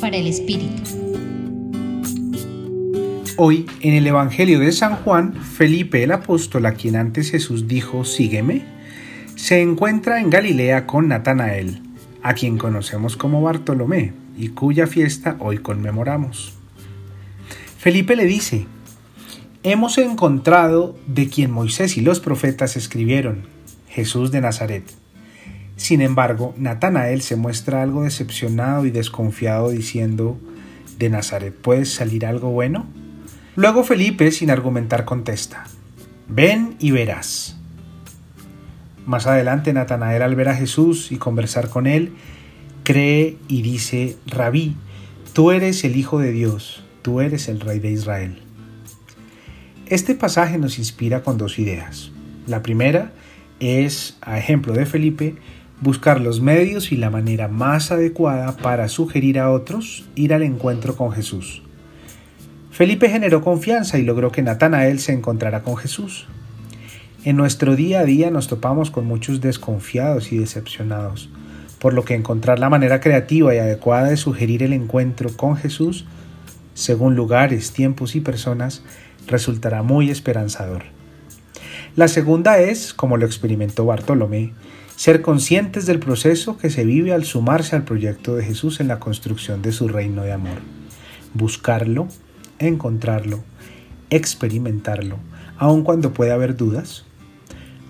Para el Espíritu. Hoy, en el Evangelio de San Juan, Felipe el apóstol, a quien antes Jesús dijo, sígueme, se encuentra en Galilea con Natanael, a quien conocemos como Bartolomé, y cuya fiesta hoy conmemoramos. Felipe le dice, hemos encontrado de quien Moisés y los profetas escribieron, Jesús de Nazaret. Sin embargo, Natanael se muestra algo decepcionado y desconfiado diciendo, ¿de Nazaret puede salir algo bueno? Luego Felipe, sin argumentar, contesta, ven y verás. Más adelante Natanael al ver a Jesús y conversar con él, cree y dice, Rabí, tú eres el Hijo de Dios, tú eres el Rey de Israel. Este pasaje nos inspira con dos ideas. La primera es, a ejemplo de Felipe, buscar los medios y la manera más adecuada para sugerir a otros ir al encuentro con Jesús. Felipe generó confianza y logró que Natanael se encontrara con Jesús. En nuestro día a día nos topamos con muchos desconfiados y decepcionados, por lo que encontrar la manera creativa y adecuada de sugerir el encuentro con Jesús, según lugares, tiempos y personas, resultará muy esperanzador. La segunda es, como lo experimentó Bartolomé, ser conscientes del proceso que se vive al sumarse al proyecto de Jesús en la construcción de su reino de amor. Buscarlo, encontrarlo, experimentarlo, aun cuando pueda haber dudas,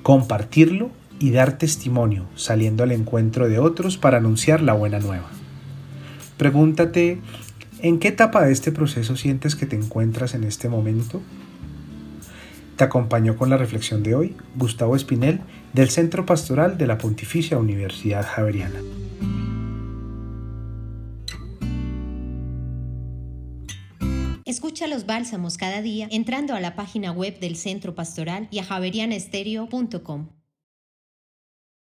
compartirlo y dar testimonio saliendo al encuentro de otros para anunciar la buena nueva. Pregúntate, ¿en qué etapa de este proceso sientes que te encuentras en este momento? Te acompañó con la reflexión de hoy Gustavo Espinel del Centro Pastoral de la Pontificia Universidad Javeriana. Escucha los bálsamos cada día entrando a la página web del Centro Pastoral y a javerianestereo.com.